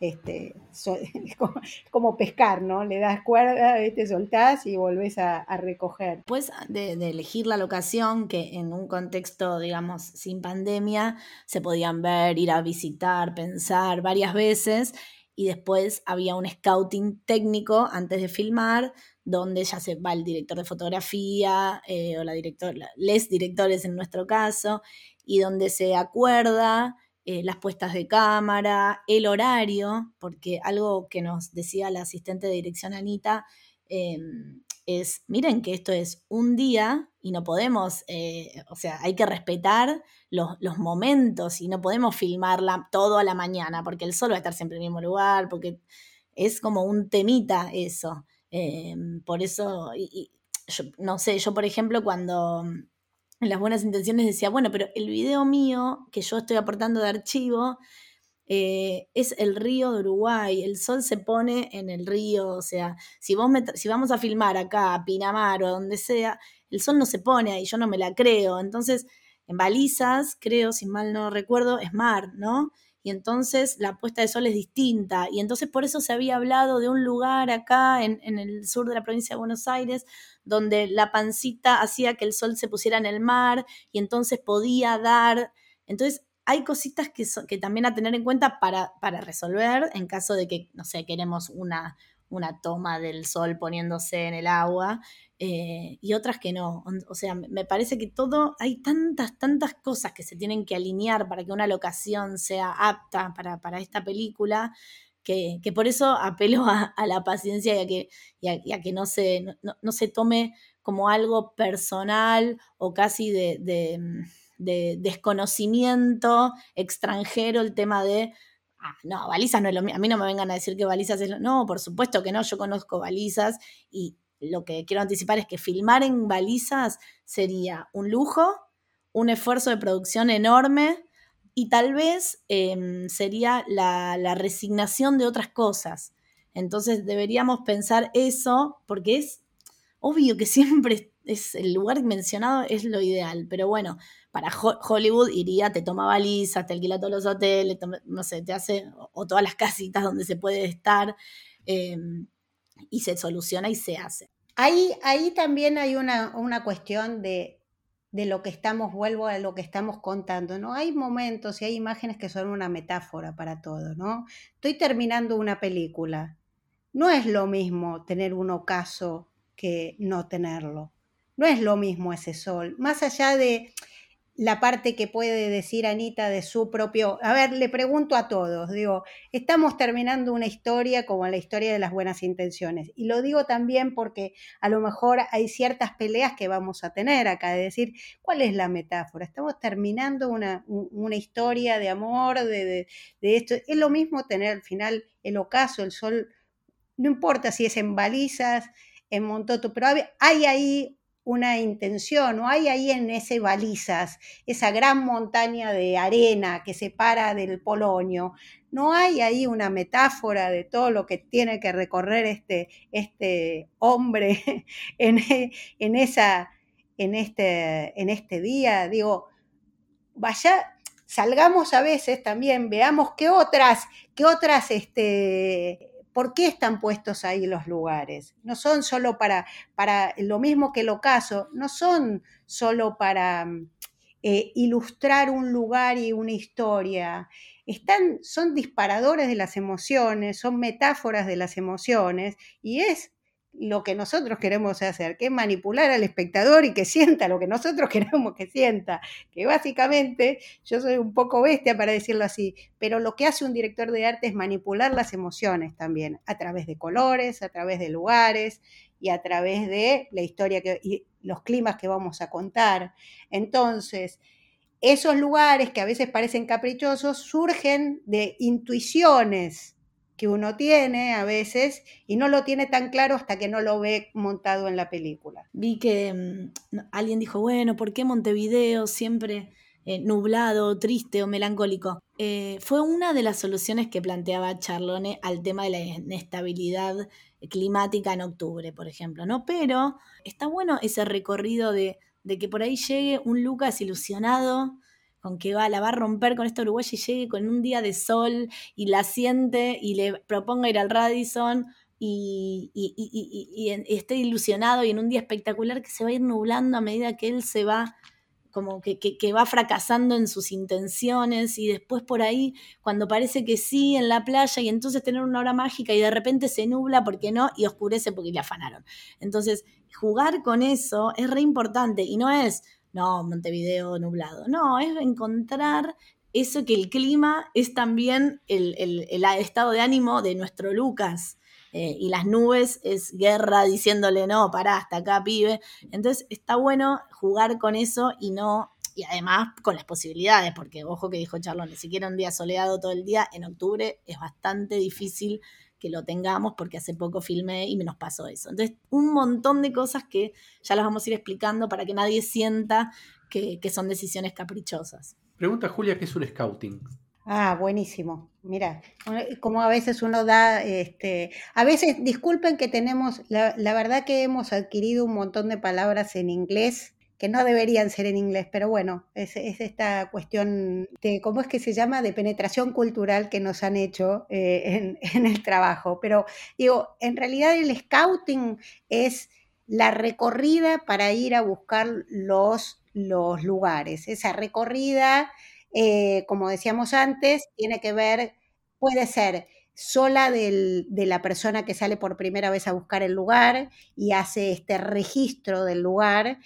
este, es (laughs) como, pescar, ¿no? Le das cuerda, te soltás y volvés a, recoger. Después de, elegir la locación, que en un contexto, digamos, sin pandemia, se podían ver, ir a visitar, pensar varias veces, y después había un scouting técnico antes de filmar, donde ya se va el director de fotografía eh, o la directora, les directores en nuestro caso, y donde se acuerda eh, las puestas de cámara, el horario, porque algo que nos decía la asistente de dirección Anita em, es, miren que esto es un día y no podemos, eh, o sea, hay que respetar los, momentos y no podemos filmarla todo a la mañana, porque el sol va a estar siempre en el mismo lugar, porque es como un temita eso. Por eso, yo, no sé, yo por ejemplo cuando en las buenas intenciones decía, bueno, pero el video mío que yo estoy aportando de archivo eh, es el río de Uruguay, el sol se pone en el río, o sea, si, vos si vamos a filmar acá, a Pinamar o donde sea, el sol no se pone ahí, yo no me la creo. Entonces, en balizas, creo, si mal no recuerdo, es mar, ¿no? Y entonces la puesta de sol es distinta. Y entonces por eso se había hablado de un lugar acá en, el sur de la provincia de Buenos Aires, donde la pancita hacía que el sol se pusiera en el mar y entonces podía dar. Entonces hay cositas que, que también a tener en cuenta para, para resolver en caso de que, no sé, queremos una, una toma del sol poniéndose en el agua eh, y otras que no. O sea, me parece que todo, hay tantas, tantas cosas que se tienen que alinear para que una locación sea apta para, esta película, que, por eso apelo a, la paciencia y a que, que no, se, no, se tome como algo personal o casi de, de desconocimiento extranjero el tema de ah, no, balizas no es lo mismo. A mí no me vengan a decir que balizas es lo No, por supuesto que no, yo conozco balizas y lo que quiero anticipar es que filmar en balizas sería un lujo, un esfuerzo de producción enorme y tal vez em, sería la, la resignación de otras cosas. Entonces deberíamos pensar eso porque es obvio que (laughs) siempre es el lugar mencionado es lo ideal, pero bueno, para Hollywood iría, te toma balizas, te alquila todos los hoteles, no sé, te hace, o, todas las (laughs) casitas donde se puede estar, em, y se soluciona y se hace. Ahí, ahí también hay una, una cuestión de, de, lo que estamos, vuelvo a lo que estamos contando, ¿no? Hay momentos y hay imágenes que son una metáfora para todo, ¿no? Estoy terminando una película. No es lo mismo tener un ocaso que no tenerlo. No es lo mismo ese sol. Más allá de, la parte que puede decir Anita de su propio... A ver, le pregunto a todos, digo, estamos terminando una historia como la historia de las buenas intenciones. Y lo digo también porque a lo mejor hay ciertas peleas que vamos a tener acá, de decir, ¿cuál es la metáfora? Estamos terminando una, historia de amor, de, de, esto. Es lo mismo tener al final el ocaso, el sol, no importa si es en balizas, en Montoto, pero hay ahí una intención, o hay ahí en ese balizas, esa gran montaña de arena que separa del Polonio, no hay ahí una metáfora de todo lo que tiene que recorrer este, este hombre (laughs) en, en, esa, en, este, en este día. Digo, vaya, salgamos a veces también, veamos qué otras, qué otras este, ¿Por qué están puestos ahí los lugares? No son solo para, para lo mismo que el ocaso, no son solo para mm, eh, ilustrar un lugar y una historia. Están, son disparadores de las emociones, son metáforas de las emociones y es lo que nosotros queremos hacer, que es manipular al espectador y que sienta lo que nosotros (laughs) queremos que sienta, que básicamente yo soy un poco bestia para decirlo así, pero lo que hace un director de arte es manipular las emociones también, a través de colores, a través de lugares y a través de la historia que, y los climas que vamos a contar. Entonces, esos lugares que a veces parecen caprichosos surgen de intuiciones que uno tiene a veces y no lo tiene tan claro hasta que no lo ve montado en la película. Vi que mm, alguien dijo, bueno, ¿por qué Montevideo siempre eh, nublado, triste o melancólico? Eh, fue una de las soluciones que planteaba Charlone al tema de la inestabilidad climática en octubre, por ejemplo, ¿no? Pero está bueno ese recorrido de, de que por ahí llegue un Lucas ilusionado, con que va, la va a romper con esta Uruguay y llegue con un día de sol y la siente y le proponga ir al Radisson y, esté ilusionado y en un día espectacular que se va a ir nublando a medida que él se va como que, que, va fracasando en sus intenciones y después por ahí cuando parece que sí en la playa y entonces tener una hora mágica y de repente se nubla porque no y oscurece porque le afanaron. Entonces jugar con eso es re importante y no es no, Montevideo nublado. No, es encontrar eso que el clima es también el, estado de ánimo de nuestro Lucas. Eh, y las nubes es guerra diciéndole, no, pará, hasta acá, pibe. Entonces está bueno jugar con eso y no, y además con las posibilidades, porque ojo que dijo Charlone, si quiere un día soleado todo el día, en octubre es bastante difícil que lo tengamos porque hace poco filmé y me nos pasó eso. Entonces, un montón de cosas que ya las vamos a ir explicando para que nadie sienta que, son decisiones caprichosas. Pregunta Julia, ¿qué es un scouting? Ah, buenísimo. Mira, como a veces uno da, este, a veces, disculpen que tenemos, la, la verdad que hemos adquirido un montón de palabras en inglés que no deberían ser en inglés, pero bueno, es, esta cuestión de, ¿cómo es que se llama?, de penetración cultural que nos han hecho eh, (laughs) en, el trabajo. Pero digo, en realidad el scouting es la recorrida para ir a buscar los, los lugares. Esa recorrida, eh, como decíamos antes, tiene que ver, puede ser sola de la persona que sale por primera vez a buscar el lugar y hace este registro del lugar,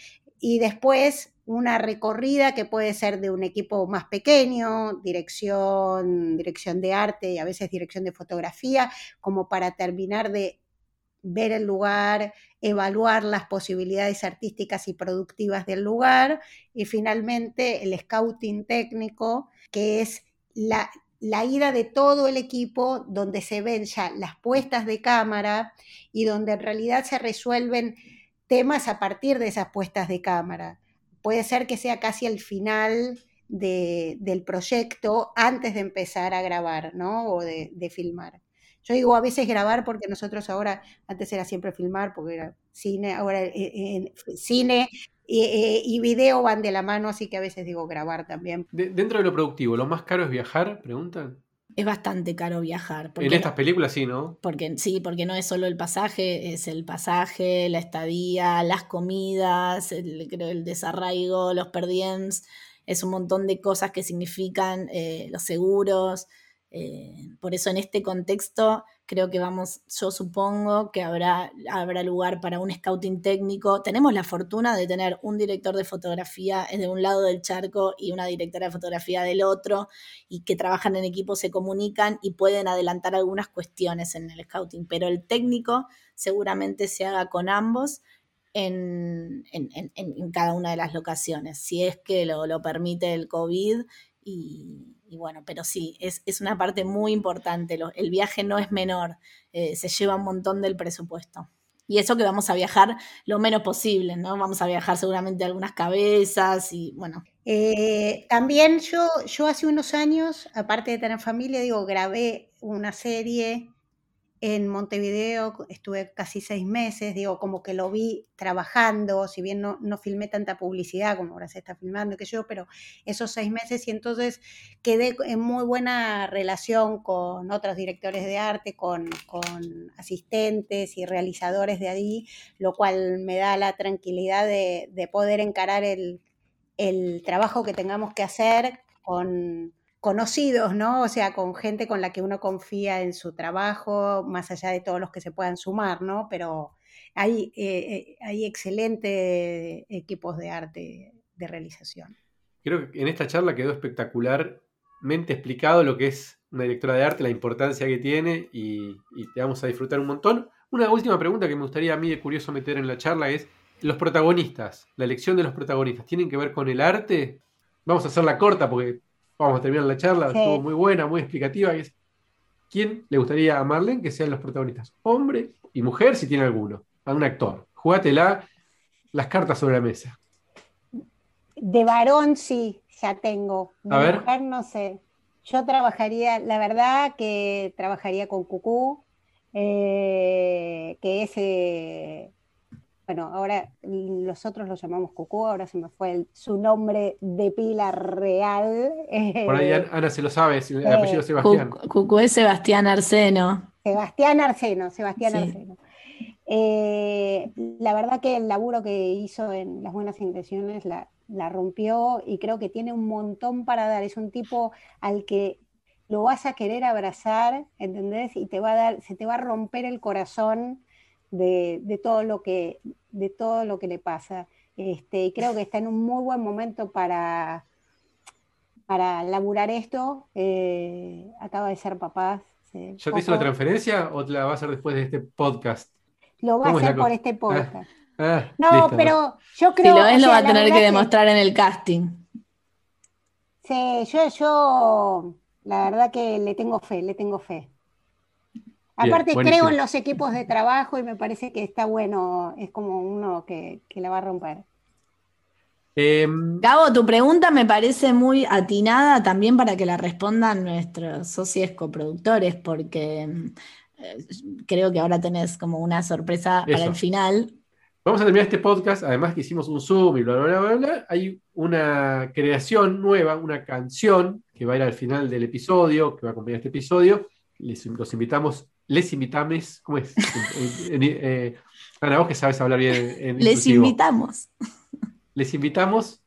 y después una recorrida que puede ser de un equipo más pequeño, dirección, dirección de arte y a veces dirección de fotografía, como para terminar de ver el lugar, evaluar las posibilidades artísticas y productivas del lugar y finalmente el scouting técnico, que es la, la ida de todo el equipo donde se ven ya las puestas de cámara y donde en realidad se resuelven temas a partir de esas puestas de cámara. Puede ser que sea casi el final del proyecto antes de empezar a grabar, ¿no? O de, filmar. Yo digo a veces grabar porque nosotros ahora, antes era siempre filmar porque era cine, ahora eh, eh, cine eh, y, video van de la mano, así que a veces digo grabar también. dentro de lo productivo, ¿lo más caro es viajar? Preguntan es bastante caro viajar. en estas películas sí, ¿no? Porque sí, porque no es solo el pasaje, es el pasaje, la estadía, las comidas, el, el desarraigo, los per es un montón de cosas que significan eh, los seguros. Eh, por eso en este contexto creo que vamos, yo supongo que habrá, habrá lugar para un scouting técnico. Tenemos la fortuna de tener un director de fotografía de un lado del charco y una directora de fotografía del otro, y que trabajan en equipo, se comunican y pueden adelantar algunas cuestiones en el scouting, pero el técnico seguramente se haga con ambos. En, cada una de las locaciones, si es que lo, lo permite el COVID y, bueno, pero sí, es, una parte muy importante. el viaje no es menor, eh, se lleva un montón del presupuesto. Y eso que vamos a viajar lo menos posible, ¿no? Vamos a viajar seguramente algunas cabezas y bueno. Eh, también yo, yo hace unos años, aparte de tener familia, digo, grabé una serie en Montevideo estuve casi seis meses, digo, como que lo vi trabajando, si bien no, no filmé tanta publicidad como ahora se está filmando, que yo, pero esos seis meses y entonces quedé en muy buena relación con otros directores de arte, con, con asistentes y realizadores de ahí, lo cual me da la tranquilidad de, de poder encarar el, el trabajo que tengamos que hacer con conocidos, ¿no? O sea, con gente con la que uno confía en su trabajo, más allá de todos los que se puedan sumar, ¿no? Pero hay, eh, eh, hay excelentes equipos de arte de realización. Creo que en esta charla quedó espectacularmente explicado lo que es una directora de arte, la importancia que tiene y, y te vamos a disfrutar un montón. Una última pregunta que me gustaría a mí de curioso meter en la charla es, los protagonistas, la elección de los protagonistas, ¿tienen que ver con el arte? Vamos a hacerla corta porque vamos a terminar la charla, estuvo muy buena, muy explicativa. ¿Quién le gustaría a Marlene que sean los protagonistas? Hombre y mujer, si tiene alguno. A un actor. Jugátela las cartas sobre la mesa. De varón sí, ya tengo. De mujer no sé. Yo trabajaría, la verdad que trabajaría con Cucú, eh, que es eh, bueno, ahora nosotros lo llamamos Cucú, ahora se me fue su nombre de pila real. Por ahí Ana (laughs) se lo sabe, el apellido eh, Sebastián. Cucú es Sebastián Arseno. Sebastián Arseno, Sebastián Arseno. Eh, la verdad que el laburo que hizo en Las Buenas Intenciones la, la rompió y creo que tiene un montón para dar. Es un tipo al que lo vas a querer abrazar, ¿entendés? Y te va a dar, se te va a romper el corazón de, todo lo que, de todo lo que le pasa. Este, y creo que está en un muy buen momento para, para laburar esto. Eh, acaba de ser papá. ¿Ya te hizo la transferencia o la va a hacer después de este podcast? Lo va a hacer por este podcast. Ah, ah, no, pero yo creo que. Si lo es, lo va a tener que demostrar en el casting. Sí, yo, yo la verdad que le tengo fe, le tengo fe. Aparte creo en los equipos de trabajo y me parece que está bueno, es como uno que, la va a romper. Eh, Gabo, tu pregunta me parece muy atinada también para que la respondan nuestros socios coproductores, porque eh, creo que ahora tenés como una sorpresa para el final. Vamos a terminar este podcast, además que hicimos un Zoom y bla, bla, bla, bla, hay una creación nueva, una canción que va a ir al final del episodio, que va a acompañar este episodio. Les, los invitamos les invitamos, ¿cómo es? Eh, Ana, vos que sabes hablar bien en Les invitamos. Les invitamos.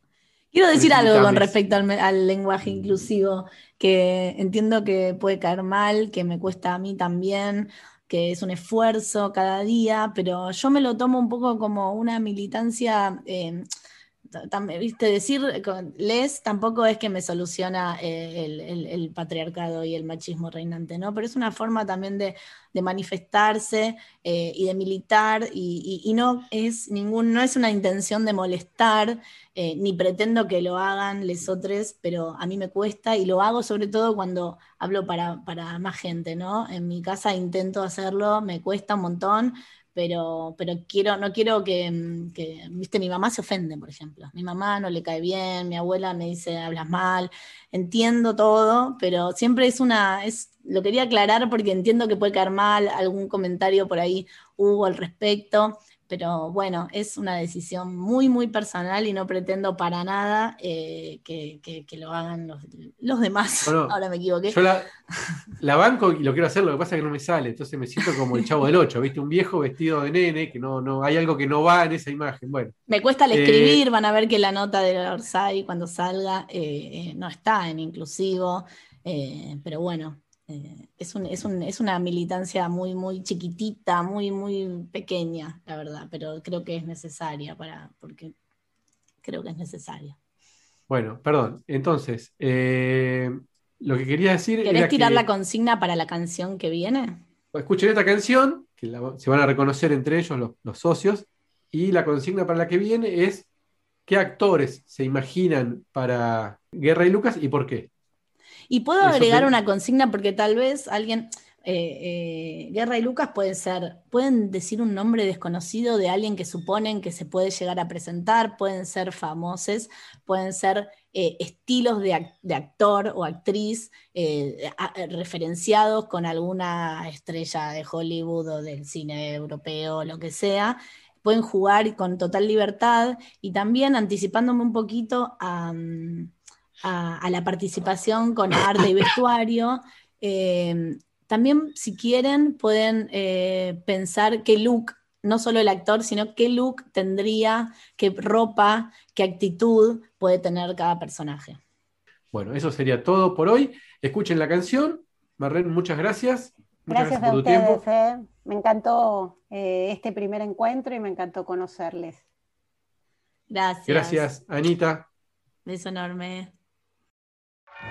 Quiero decir algo con respecto al, lenguaje inclusivo, que entiendo que puede caer mal, que me cuesta a mí también, que es un esfuerzo cada día, pero yo me lo tomo un poco como una militancia. Eh, viste, decir les tampoco es que me soluciona eh, el, patriarcado y el machismo reinante, ¿no? Pero es una forma también de, manifestarse eh, y de militar y, no es ningún, no es una intención de molestar, eh, ni pretendo que lo hagan les otros, pero a mí me cuesta y lo hago sobre todo cuando hablo para, para más gente, ¿no? En mi casa intento hacerlo, me cuesta un montón, pero, pero quiero, no quiero mm, que, viste, mi mamá se ofende, por ejemplo. Mi mamá no le cae bien, mi abuela me dice hablas mal, entiendo todo, pero siempre es una, es, lo quería aclarar porque entiendo que puede caer mal, algún comentario por ahí hubo al respecto, pero bueno, es una decisión muy, muy personal y no pretendo para nada eh, que, lo hagan los, demás. (laughs) Ahora me equivoqué. Yo la, banco y lo quiero hacer, lo que pasa es que no me sale, entonces me siento como el chavo del 8, ¿viste? Un viejo vestido de nene, que no, no, hay algo que no va en esa imagen. Bueno. Me cuesta el escribir, eh, van a ver que la nota de Orsay cuando salga eh, no está en inclusivo, pero bueno, Eh, es, es, una militancia muy, muy chiquitita, muy, muy pequeña, la verdad, pero creo que es necesaria para, porque creo que es necesaria. Bueno, perdón. Entonces, eh, lo que quería decir. ¿Querés tirar la consigna para la canción que viene? Escuchen esta canción, que se van a reconocer entre ellos los, socios, y la consigna para la que viene es qué actores se imaginan para Guerra y Lucas y por qué. Y puedo agregar una consigna porque tal vez alguien, eh, eh, Guerra y Lucas pueden ser, pueden decir un nombre desconocido de alguien que suponen que se puede llegar a presentar, pueden ser famosos, pueden ser eh, estilos de, actor o actriz referenciados con alguna estrella de Hollywood o del cine europeo, lo que sea. Pueden jugar con total libertad y también anticipándome un poquito a, la participación con arte y vestuario. También, si quieren, pueden eh, pensar qué look, no solo el actor, sino qué look tendría, qué ropa, qué actitud puede tener cada personaje. Bueno, eso sería todo por hoy. Escuchen la canción. Marlene, muchas gracias. gracias, a ustedes. Eh. Me encantó eh, este primer encuentro y me encantó conocerles. Gracias. Gracias, Anita. Beso enorme.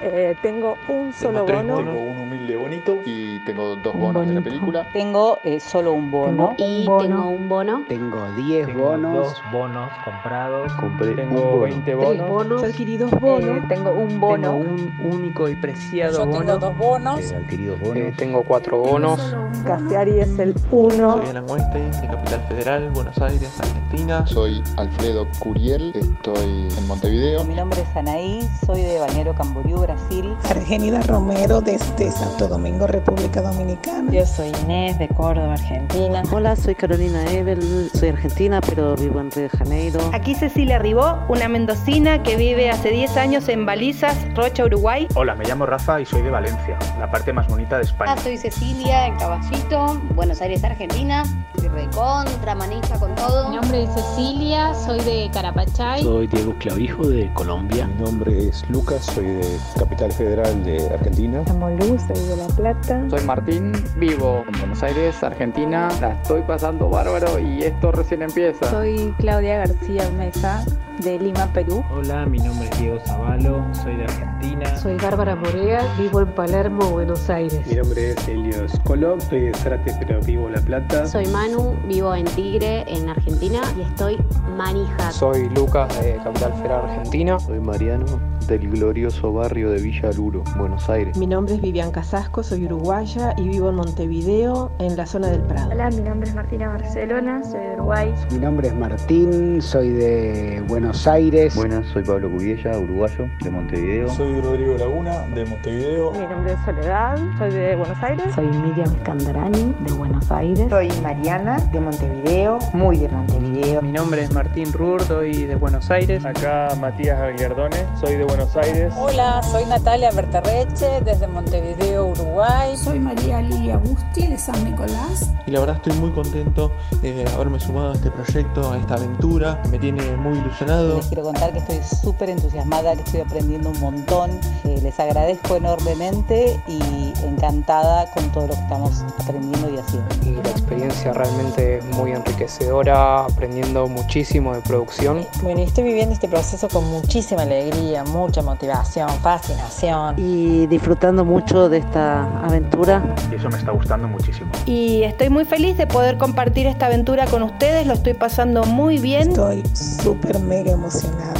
Eh, tengo un solo bono. Tengo un humilde bonito y tengo dos bonos de la película. Tengo eh, solo un bono. y tengo un bono. Tengo 10 bonos. Dos bonos comprados. Compré tengo 20 bonos. bonos. Adquiridos bonos. Eh, tengo un bono. Tengo un único y preciado Yo bono. Tengo dos bonos. adquiridos bonos. tengo cuatro bonos. Castiari es el uno. Soy Alan Weinstein, de Capital Federal, Buenos Aires, Argentina. Soy Alfredo Curiel, estoy en Montevideo. Mi nombre es Anaí, soy de Bañero Camboriú, Brasil. Argenida Romero desde Santo Domingo, República Dominicana. Yo soy Inés de Córdoba, Argentina. Hola, soy Carolina Evel, soy argentina, pero vivo en Río de Janeiro. Aquí Cecilia Ribó, una mendocina que vive hace 10 años en Balizas, Rocha, Uruguay. Hola, me llamo Rafa y soy de Valencia, la parte más bonita de España. Ah, soy Cecilia, en Caballito, Buenos Aires, Argentina. Soy recontra, manija con todo. Mi nombre es Cecilia, soy de Carapachay. Soy Diego Clavijo de Colombia. Mi nombre es Lucas, soy de Capital Federal de Argentina. Soy de La Plata. Soy Martín, vivo en Buenos Aires, Argentina. La estoy pasando bárbaro y esto recién empieza. Soy Claudia García Mesa, de Lima, Perú. Hola, mi nombre es Diego Zavalo, soy de Argentina. Soy Bárbara Morea, vivo en Palermo, Buenos Aires. Mi nombre es Elio Scolo, soy de Zárate, pero vivo en La Plata. Soy Manu, vivo en Tigre, en Argentina y estoy manija. Soy Lucas, de Capital Federal, Argentina. Soy Mariano, del glorioso barrio de Villa Luro, Buenos Aires. Mi nombre es Vivian Casasco, soy uruguaya y vivo en Montevideo, en la zona del Prado. Hola, mi nombre es Martina Barcelona, soy de Uruguay. Mi nombre es Martín, soy de Buenos Aires. Buenas, soy Pablo Cubiella, uruguayo, de Montevideo. Soy Rodrigo Laguna, de Montevideo. Mi nombre es Soledad, soy de Buenos Aires. Soy Miriam Scandarani, de Buenos Aires. Soy Mariana, de Montevideo, muy de Montevideo. Mi nombre es Martín Rur, soy de Buenos Aires. Acá Matías Aguiardone, soy de Buenos Aires. Hola, soy Natalia Berterreche, desde Montevideo, Uruguay. Soy María Lilia Busti, de San Nicolás. Y la verdad estoy muy contento de haberme sumado a este proyecto, a esta aventura. Me tiene muy ilusionado. Les quiero contar que estoy súper entusiasmada, que estoy aprendiendo un montón. les agradezco enormemente y encantada con todo lo que estamos aprendiendo y haciendo. Y la experiencia realmente muy enriquecedora, aprendiendo muchísimo de producción. Bueno, estoy viviendo este proceso con muchísima alegría, mucha motivación, fascinación. Y disfrutando mucho de esta aventura. Y eso me está gustando muchísimo. Y estoy muy feliz de poder compartir esta aventura con ustedes, lo estoy pasando muy bien. Estoy súper mega emocionada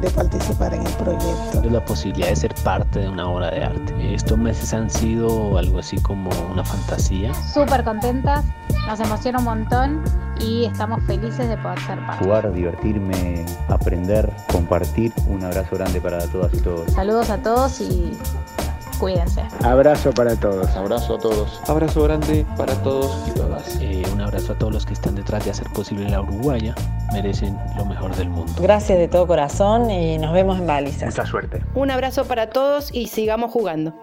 de participar en el proyecto. La posibilidad de ser parte de una obra de arte. Estos meses han sido algo así como una fantasía. Súper contentas, nos emociona un montón y estamos felices de poder ser parte. Jugar, divertirme, aprender, compartir. Un abrazo grande para todas y todos. Saludos a todos y cuídense. Abrazo para todos. Abrazo a todos. Abrazo grande para todos y todas. Eh, un abrazo a todos los que están detrás de hacer posible la Uruguaya. Merecen lo mejor del mundo. Gracias de todo corazón y nos vemos en Balizas. Mucha suerte. Un abrazo para todos y sigamos jugando.